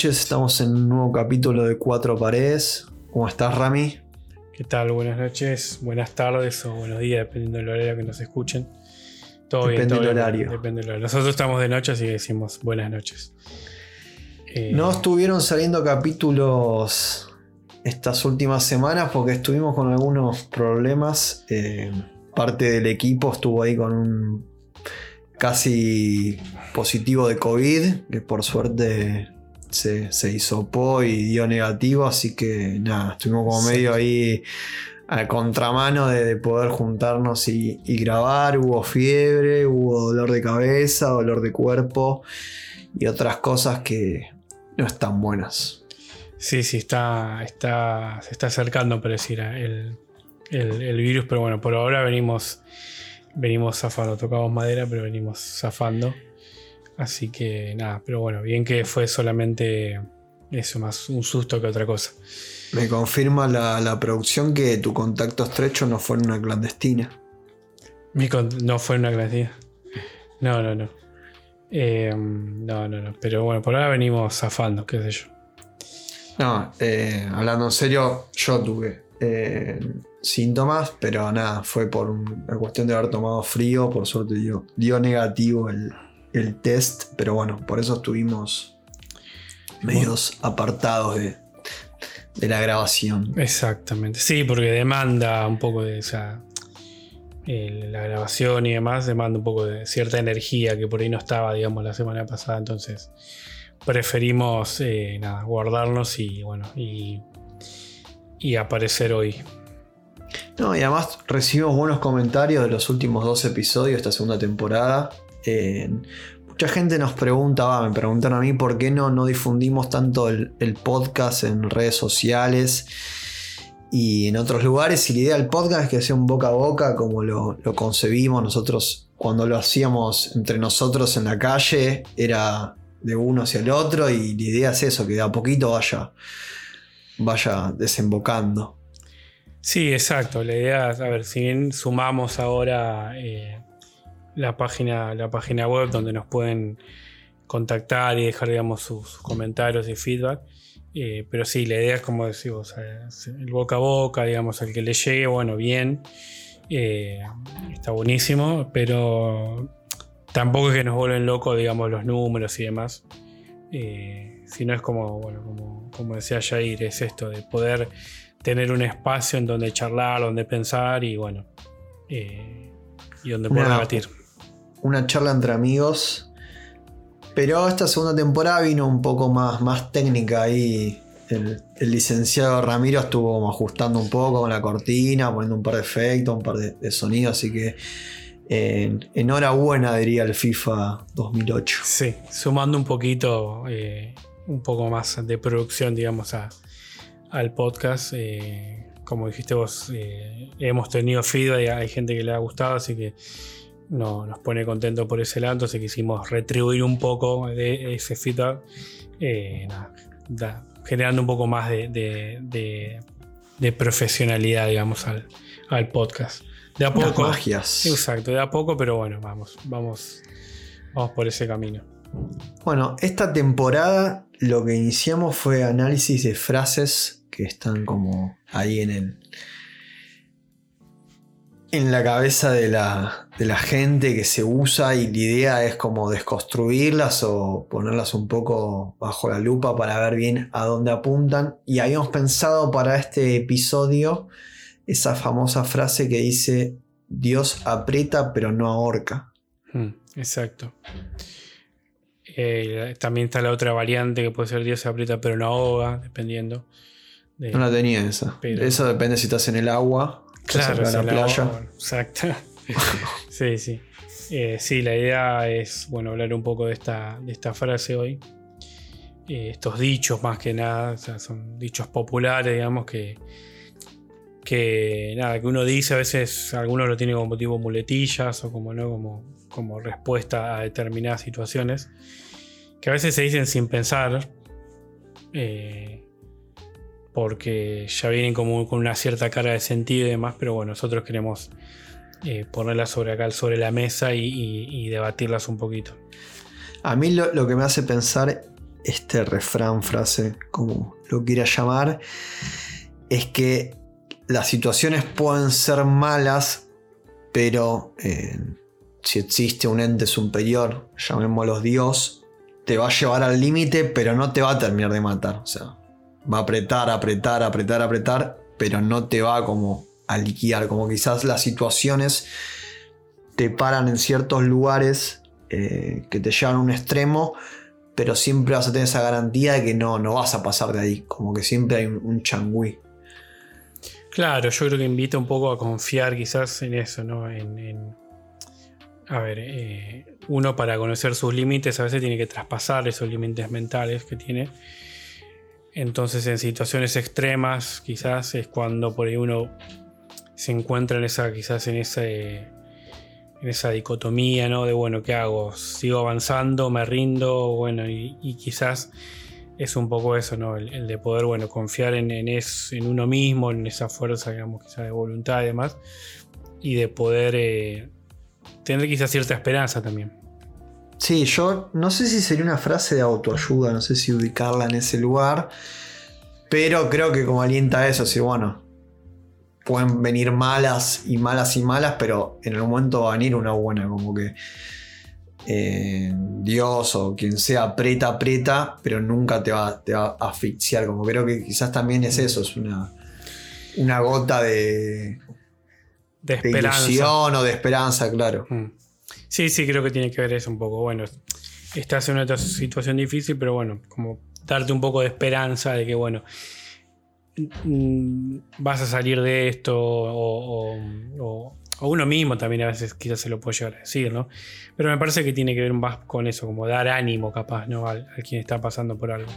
noches, estamos en un nuevo capítulo de Cuatro Paredes. ¿Cómo estás, Rami? ¿Qué tal? Buenas noches, buenas tardes o buenos días, dependiendo del horario que nos escuchen. Todo bien, Depende todo del bien, horario. Depende del horario. Nosotros estamos de noche, así que decimos buenas noches. Eh, No estuvieron saliendo capítulos estas últimas semanas porque estuvimos con algunos problemas. Eh, parte del equipo estuvo ahí con un casi positivo de COVID, que por suerte se, se hisopó y dio negativo, así que nada, estuvimos como Sí. medio ahí a contramano de, de poder juntarnos y, y grabar. Hubo fiebre, hubo dolor de cabeza, dolor de cuerpo y otras cosas que no están buenas. Sí, sí, está, está, se está acercando, pareciera, el, el- el virus, pero bueno, por ahora venimos, venimos zafando. Tocamos madera, pero venimos zafando. Así que nada, pero bueno, bien que fue solamente eso, más un susto que otra cosa. Me confirma la, la producción que tu contacto estrecho no fue en una clandestina. Mi con- no fue una clandestina. No, no, no. Eh, no, no, no. Pero bueno, por ahora venimos zafando, qué sé yo. No, eh, hablando en serio, yo tuve eh, síntomas, pero nada, fue por un- una cuestión de haber tomado frío. Por suerte dio, dio negativo el, el test, pero bueno, por eso estuvimos medios apartados de, de la grabación. Exactamente. Sí, porque demanda un poco de esa. la grabación y demás demanda un poco de cierta energía que por ahí no estaba, digamos, la semana pasada. Entonces preferimos eh, nada, guardarnos y bueno, y, y aparecer hoy. No, y además recibimos buenos comentarios de los últimos dos episodios de esta segunda temporada. Eh, mucha gente nos pregunta, va, me preguntaron a mí por qué no, no difundimos tanto el, podcast en redes sociales y en otros lugares. Y la idea del podcast es que sea un boca a boca como lo, concebimos nosotros cuando lo hacíamos entre nosotros en la calle, era de uno hacia el otro y la idea es eso, que de a poquito vaya, vaya desembocando. Sí, exacto. La idea a ver, si bien sumamos ahora eh, la, página, la página web donde nos pueden contactar y dejar, digamos, sus, sus comentarios y feedback. eh, pero sí, la idea es como decimos, el boca a boca, digamos, al que le llegue, bueno, bien. eh, está buenísimo, pero tampoco es que nos vuelven locos, digamos, los números y demás. Eh, sino es como, bueno, como, como decía Jair, es esto de poder tener un espacio en donde charlar, donde pensar y bueno, eh, y donde poder debatir. Una charla entre amigos. Pero esta segunda temporada vino un poco más, más técnica ahí. El, licenciado Ramiro estuvo ajustando un poco con la cortina, poniendo un par de efectos, un par de, sonidos. Así que enhorabuena, diría el FIFA 2008. Sí, sumando un poquito, eh, un poco más de producción, digamos, a- al podcast. eh, como dijiste vos, eh, hemos tenido feedback y hay gente que le ha gustado, así que no, nos pone contento por ese lado. Entonces quisimos retribuir un poco de ese feedback, eh, nada, da- generando un poco más de, de- de- de profesionalidad, digamos, al, al podcast. De a poco. magias. Exacto, de a poco, pero bueno, vamos, vamos, vamos por ese camino. Bueno, esta temporada lo que iniciamos fue análisis de frases que están como ahí en el. En la cabeza de la, de la gente que se usa y la idea es como desconstruirlas o ponerlas un poco bajo la lupa para ver bien a dónde apuntan. Y habíamos pensado para este episodio esa famosa frase que dice Dios aprieta pero no ahorca. Mm, exacto. Eh, también está la otra variante que puede ser Dios aprieta pero no ahoga, dependiendo. de- No la tenía esa. Pero- Eso depende si estás en el agua. Claro, la playa. ahoga, exacto. sí, sí. Eh, sí, la idea es bueno, hablar un poco de esta, de esta frase hoy. Eh, estos dichos más que nada, o sea, son dichos populares, digamos, que, que nada, que uno dice, a veces algunos lo tienen como tipo muletillas o como no, como, como respuesta a determinadas situaciones, que a veces se dicen sin pensar, eh, porque ya vienen como con una cierta carga de sentido y demás, pero bueno, nosotros queremos eh, ponerlas sobre acá, sobre la mesa y, debatirlas un poquito. A mí lo, lo que me hace pensar este refrán, frase, como lo quiera llamar, es que las situaciones pueden ser malas, pero eh, si existe un ente superior, llamémoslo Dios, te va a llevar al límite, pero no te va a terminar de matar. O sea, va a apretar, apretar, apretar, apretar, pero no te va como a liquidar. Como quizás las situaciones te paran en ciertos lugares eh, que te llevan a un extremo, pero siempre vas a tener esa garantía de que no, no vas a pasar de ahí. Como que siempre hay un, changüí. Claro, yo creo que invita un poco a confiar quizás en eso, ¿no? En, a ver, eh, uno para conocer sus límites a veces tiene que traspasar esos límites mentales que tiene. Entonces en situaciones extremas quizás es cuando por ahí uno se encuentra en esa, quizás en en esa dicotomía, ¿no? De bueno, ¿qué hago? ¿Sigo avanzando? ¿Me rindo? Bueno, y, quizás es un poco eso, ¿no? El, de poder, bueno, confiar en, en, en, uno mismo, en esa fuerza, digamos, quizás de voluntad y demás, y de poder eh, tener quizás cierta esperanza también. Sí, yo no sé si sería una frase de autoayuda, no sé si ubicarla en ese lugar, pero creo que como alienta eso, sí, bueno, pueden venir malas y malas y malas, pero en algún momento va a venir una buena, como que eh, Dios o quien sea aprieta, aprieta, pero nunca te va, te va a asfixiar, como creo que quizás también es eso, es una, una gota de, de, esperanza. o de esperanza, claro. Mm. Sí, sí, creo que tiene que ver eso un poco. Bueno, estás en una situación difícil, pero bueno, como darte un poco de esperanza de que, bueno, mm, vas a salir de esto o, uno mismo también a veces quizás se lo puede llegar a decir, ¿no? Pero me parece que tiene que ver más con eso, como dar ánimo capaz, ¿no? Al, quien está pasando por algo.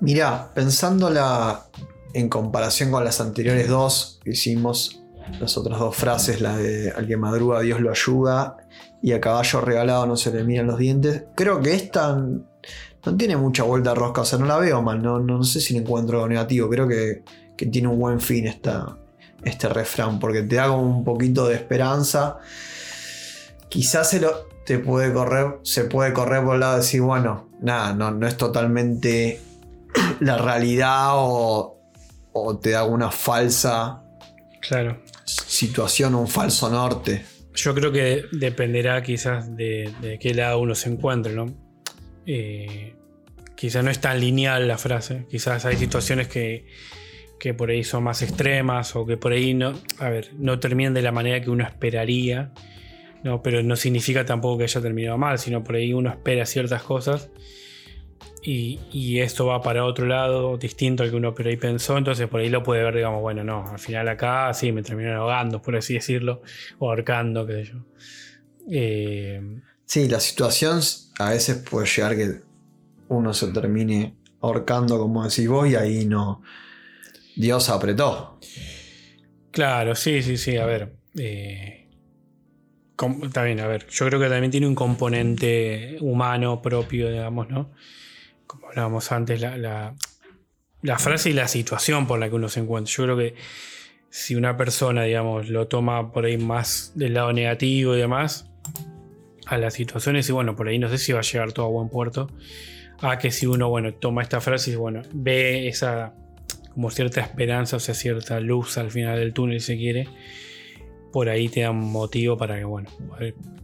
Mirá, pensándola en comparación con las anteriores dos que hicimos, las otras dos frases, la de al que madruga Dios lo ayuda y a caballo regalado no se le miran los dientes. Creo que esta no tiene mucha vuelta a rosca, o sea, no la veo mal, no, no sé si le encuentro negativo, creo que, tiene un buen fin esta, este refrán, porque te da un poquito de esperanza. Quizás se lo, te puede correr, se puede correr por el lado de decir, bueno, nada, no, no es totalmente la realidad o, o te da una falsa claro. situación, un falso norte. Yo creo que dependerá quizás de, qué lado uno se encuentre, ¿no? Eh, quizás no es tan lineal la frase, quizás hay situaciones que, por ahí son más extremas o que por ahí no, a ver, no terminan de la manera que uno esperaría, ¿no? pero no significa tampoco que haya terminado mal, sino por ahí uno espera ciertas cosas y, esto va para otro lado, distinto al que uno por ahí pensó, entonces por ahí lo puede ver, digamos, bueno, no, al final acá sí me terminaron ahogando, por así decirlo, o ahorcando, qué sé yo. Eh, sí, la situación a veces puede llegar que uno se termine ahorcando, como decís vos, y ahí no. Dios apretó. Claro, sí, sí, sí, a ver. Eh, bien, a ver. Yo creo que también tiene un componente humano propio, digamos, ¿no? Como hablábamos antes, la, frase y la situación por la que uno se encuentra. Yo creo que si una persona, digamos, lo toma por ahí más del lado negativo y demás, a las situaciones, y bueno, por ahí no sé si va a llegar todo a buen puerto, a que si uno, bueno, toma esta frase y, bueno, ve esa como cierta esperanza, o sea, cierta luz al final del túnel, si se quiere, por ahí te da un motivo para que, bueno,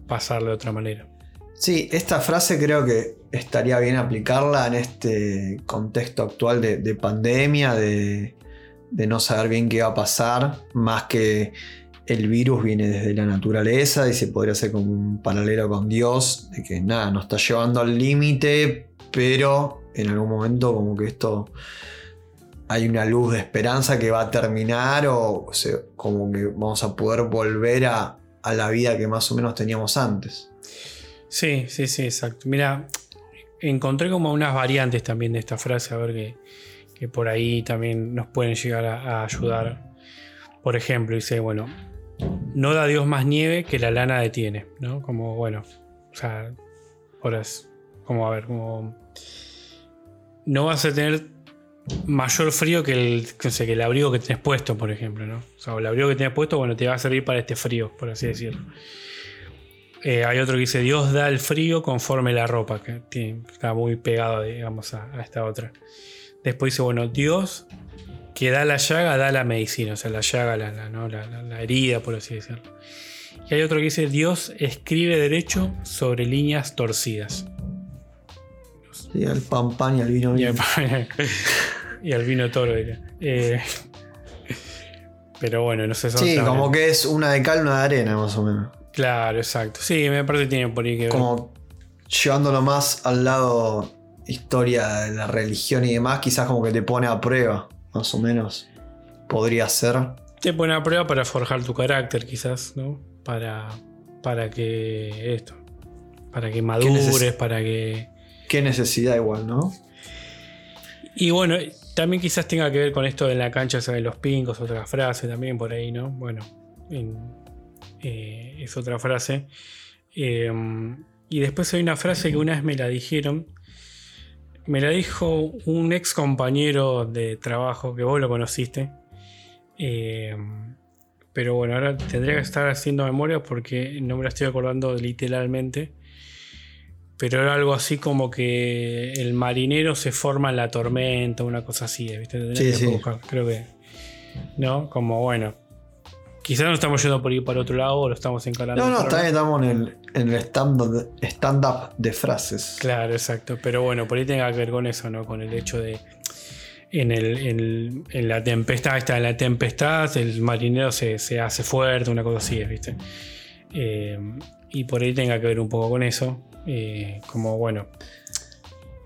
pasar de otra manera. Sí, esta frase creo que estaría bien aplicarla en este contexto actual de, pandemia, de, no saber bien qué va a pasar, más que el virus viene desde la naturaleza y se podría hacer como un paralelo con Dios, de que nada, nos está llevando al límite, pero en algún momento como que esto hay una luz de esperanza que va a terminar o, como que vamos a poder volver a, a la vida que más o menos teníamos antes. Sí, sí, sí, exacto. Mira, encontré como unas variantes también de esta frase, a ver que, por ahí también nos pueden llegar a, ayudar. Por ejemplo, dice, bueno, no da Dios más nieve que la lana detiene, ¿no? Como, bueno, o sea, horas, como, a ver, como... No vas a tener mayor frío que el, que el abrigo que tenés puesto, por ejemplo, ¿no? O sea, el abrigo que tenés puesto, bueno, te va a servir para este frío, por así decirlo. Eh, hay otro que dice, Dios da el frío conforme la ropa, que tiene- está muy pegado, digamos, a, a esta otra. Después dice, bueno, Dios que da la llaga, da la medicina, o sea, la llaga, la, la- ¿no? la- la- la herida, por así decirlo. Y hay otro que dice, Dios escribe derecho sobre líneas torcidas. Sí, al pan pan y al vino vino. y al vino toro, diría. Eh, pero bueno, no sé. Sí, como que es una de cal, una de arena, más o menos. Claro, exacto. Sí, me parece que tiene por ahí que ver. Como llevándolo más al lado historia de la religión y demás, quizás como que te pone a prueba, más o menos. Podría ser. Te pone a prueba para forjar tu carácter, quizás, ¿no? Para, para que esto. Para que madures, para que. Qué necesidad igual, ¿no? Y bueno, también quizás tenga que ver con esto de la cancha de los pincos, otra frase también por ahí, ¿no? Bueno, en- eh, es otra frase. Eh, y después hay una frase que una vez me la dijeron. Me la dijo un ex compañero de trabajo que vos lo conociste. Eh, pero bueno, ahora tendría que estar haciendo memoria porque no me la estoy acordando literalmente. Pero era algo así como que el marinero se forma en la tormenta, una cosa así, ¿viste? Tendría Sí, que sí. buscar, creo que. ¿No? Como bueno. Quizás no estamos yendo por ir para otro lado o lo estamos encarando. No, no, bien, estamos en el, en el stand-up de frases. Claro, exacto. Pero bueno, por ahí tenga que ver con eso, ¿no? Con el hecho de. En, el, en, en la tempestad, está en la tempestad, el marinero se, se hace fuerte, una cosa así, ¿viste? Eh, y por ahí tenga que ver un poco con eso. eh, como bueno.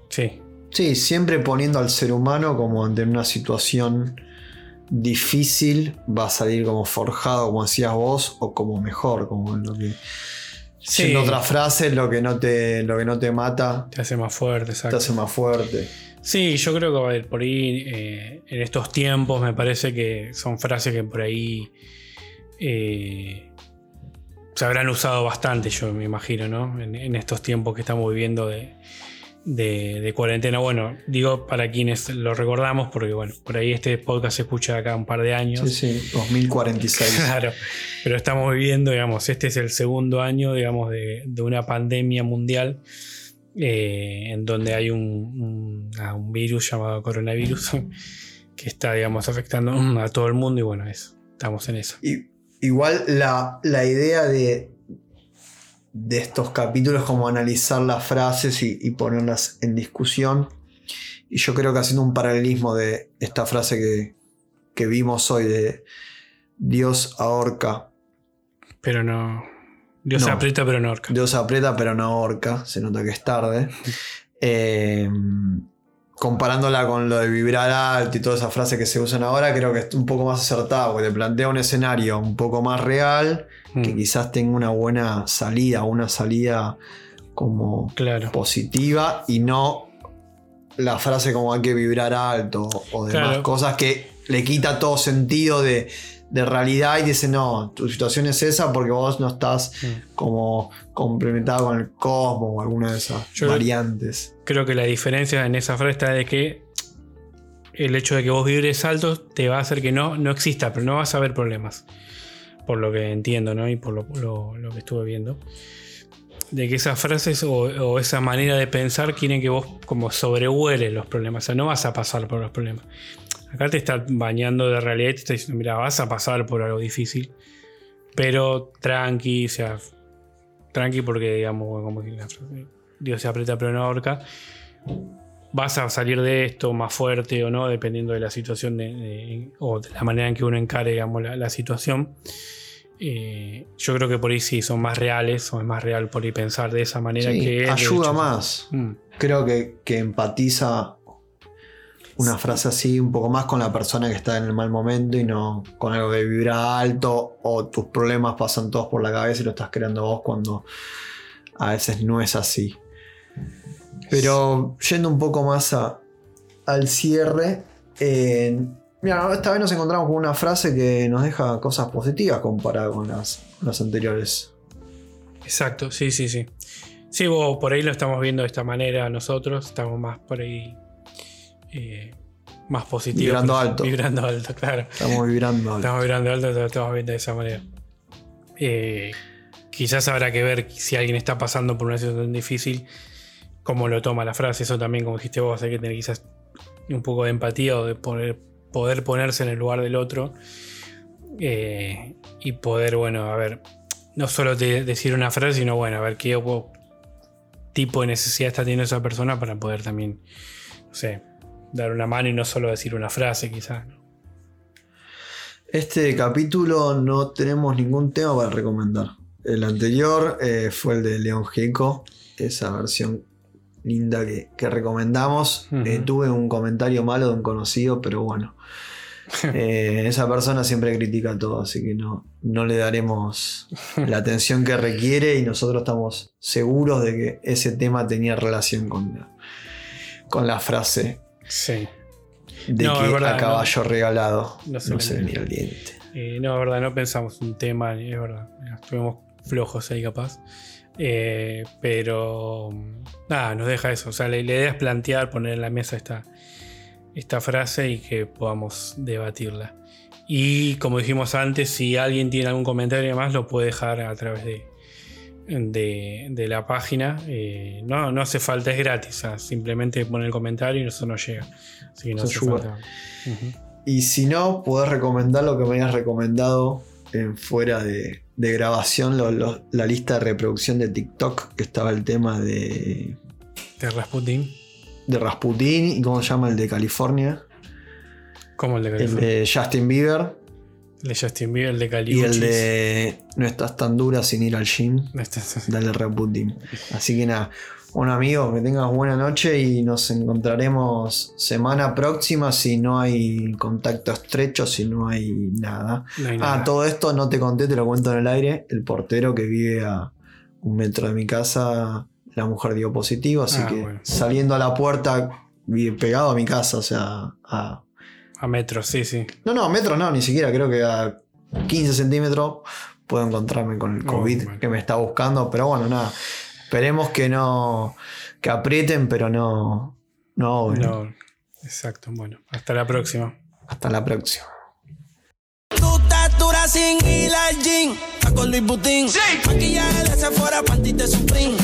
Sí, Sí, siempre poniendo al ser humano como ante una situación difícil, va a salir como forjado, como decías vos, o como mejor, como lo que. Sí. En otra frase, lo que no te, lo que no te mata te hace más fuerte, te exacto. hace más fuerte. Sí, yo creo que a por ahí eh, en estos tiempos me parece que son frases que por ahí eh, se habrán usado bastante, yo me imagino, ¿no? En, en estos tiempos que estamos viviendo de, de- de cuarentena. Bueno, digo para quienes lo recordamos, porque bueno, por ahí este podcast se escucha acá un par de años. Sí, sí, 2046. Claro, pero estamos viviendo, digamos, este es el segundo año, digamos, de, de una pandemia mundial eh, en donde hay un, un- ah, un virus llamado coronavirus que está, digamos, afectando a todo el mundo y bueno, eso, estamos en eso. Y, igual la, la idea de, de estos capítulos como analizar las frases y, y ponerlas en discusión. Y yo creo que haciendo un paralelismo de esta frase que, que vimos hoy de Dios ahorca, Pero no. Dios No. aprieta, pero no ahorca. Dios aprieta pero no ahorca, se nota que es tarde. Eh, comparándola con lo de vibrar alto y todas esas frases que se usan ahora, creo que es un poco más acertado, porque te plantea un escenario un poco más real, que Mm, quizás tenga una buena salida, una salida como claro. positiva y no la frase como hay que vibrar alto o demás Claro. cosas que le quita todo sentido de, de realidad y dice no, tu situación es esa porque vos no estás Mm. como complementado con el cosmos o alguna de esas Yo- variantes. Creo que la diferencia en esa frase está de que el hecho de que vos vibres alto te va a hacer que no, no exista, pero no vas a ver problemas. Por lo que entiendo, ¿no? Y por lo, lo- lo que estuve viendo. De que esas frases o, o esa manera de pensar quieren que vos como sobrevueles los problemas. O sea, no vas a pasar por los problemas. Acá te está bañando de realidad y te está diciendo, mira, vas a pasar por algo difícil. Pero tranqui, o sea, tranqui porque digamos, como que la frase, Dios se aprieta pero no ahorca. Vas a salir de esto más fuerte o no, dependiendo de la situación de- de- o de la manera en que uno encare digamos, la, la situación. Eh, yo creo que por ahí sí son más reales, o es más real por ahí pensar de esa manera Sí, que ayuda hecho. más. Mm, Creo que, que empatiza una frase así un poco más con la persona que está en el mal momento y no con algo de vibra alto o tus problemas pasan todos por la cabeza y lo estás creando vos cuando a veces no es así. Pero yendo un poco más a- al cierre, eh, mira, esta vez nos encontramos con una frase que nos deja cosas positivas comparada con las, las anteriores. Exacto, sí, sí, sí. Sí, vos, por ahí lo estamos viendo de esta manera nosotros, estamos más por ahí eh, más positivos. Vibrando alto. Vibrando alto, claro. Estamos vibrando. alto. Estamos vibrando alto, lo estamos viendo de esa manera. Eh, quizás habrá que ver si alguien está pasando por una situación difícil, cómo lo toma la frase. Eso también, como dijiste vos, hay que tener quizás un poco de empatía o de poder, poder ponerse en el lugar del otro. Eh, y poder, bueno, a ver, no solo decir una frase, sino bueno, a ver qué tipo de necesidad está teniendo esa persona para poder también, no sé, dar una mano y no solo decir una frase, quizás. Este capítulo no tenemos ningún tema para recomendar. El anterior eh, fue el de León Gieco, esa versión linda que, recomendamos. Eh, tuve un comentario malo de un conocido, pero bueno. Eh, esa persona siempre critica todo, así que no, no le daremos la atención que requiere y nosotros estamos seguros de que ese tema tenía relación con la, con la frase sí. de que a caballo regalado no se, venía el diente. Eh, no, es verdad, no pensamos un tema, es verdad, estuvimos flojos ahí capaz. Eh, pero nada, nos deja eso. O sea, la, idea es plantear, poner en la mesa esta, esta frase y que podamos debatirla. Y como dijimos antes, si alguien tiene algún comentario más, lo puede dejar a través de, de, la página. Eh, no, no hace falta, es gratis. simplemente pone el comentario y eso nos llega. Así que no hace falta. Y si no, podés recomendar lo que me hayas recomendado en fuera de, grabación, la lista de reproducción de TikTok, que estaba el tema de. De Rasputin de Rasputin y cómo se llama el de California. ¿Cómo el de California? El de Justin Bieber. El de Justin Bieber, el de California. Y el de No estás tan dura sin ir al gym. No estás... Dale. Así que nada. Bueno amigo, que tengas buena noche y nos encontraremos semana próxima si no hay contacto estrecho, si no hay nada. Ah, todo esto no te conté, te lo cuento en el aire. El portero que vive a un metro de mi casa la mujer dio positivo, así ah, que saliendo a la puerta, pegado a mi casa, o sea, a... A metros, sí, sí. No, no, a metros no, ni siquiera, creo que a 15 centímetros puedo encontrarme con el COVID que me está buscando, pero bueno, nada, esperemos que no, que aprieten, pero no, no, no. Exacto, bueno, hasta la próxima. Hasta la próxima. sin con Luis Butín. Sí. Maquillaje de Sephora, panty de Supreme.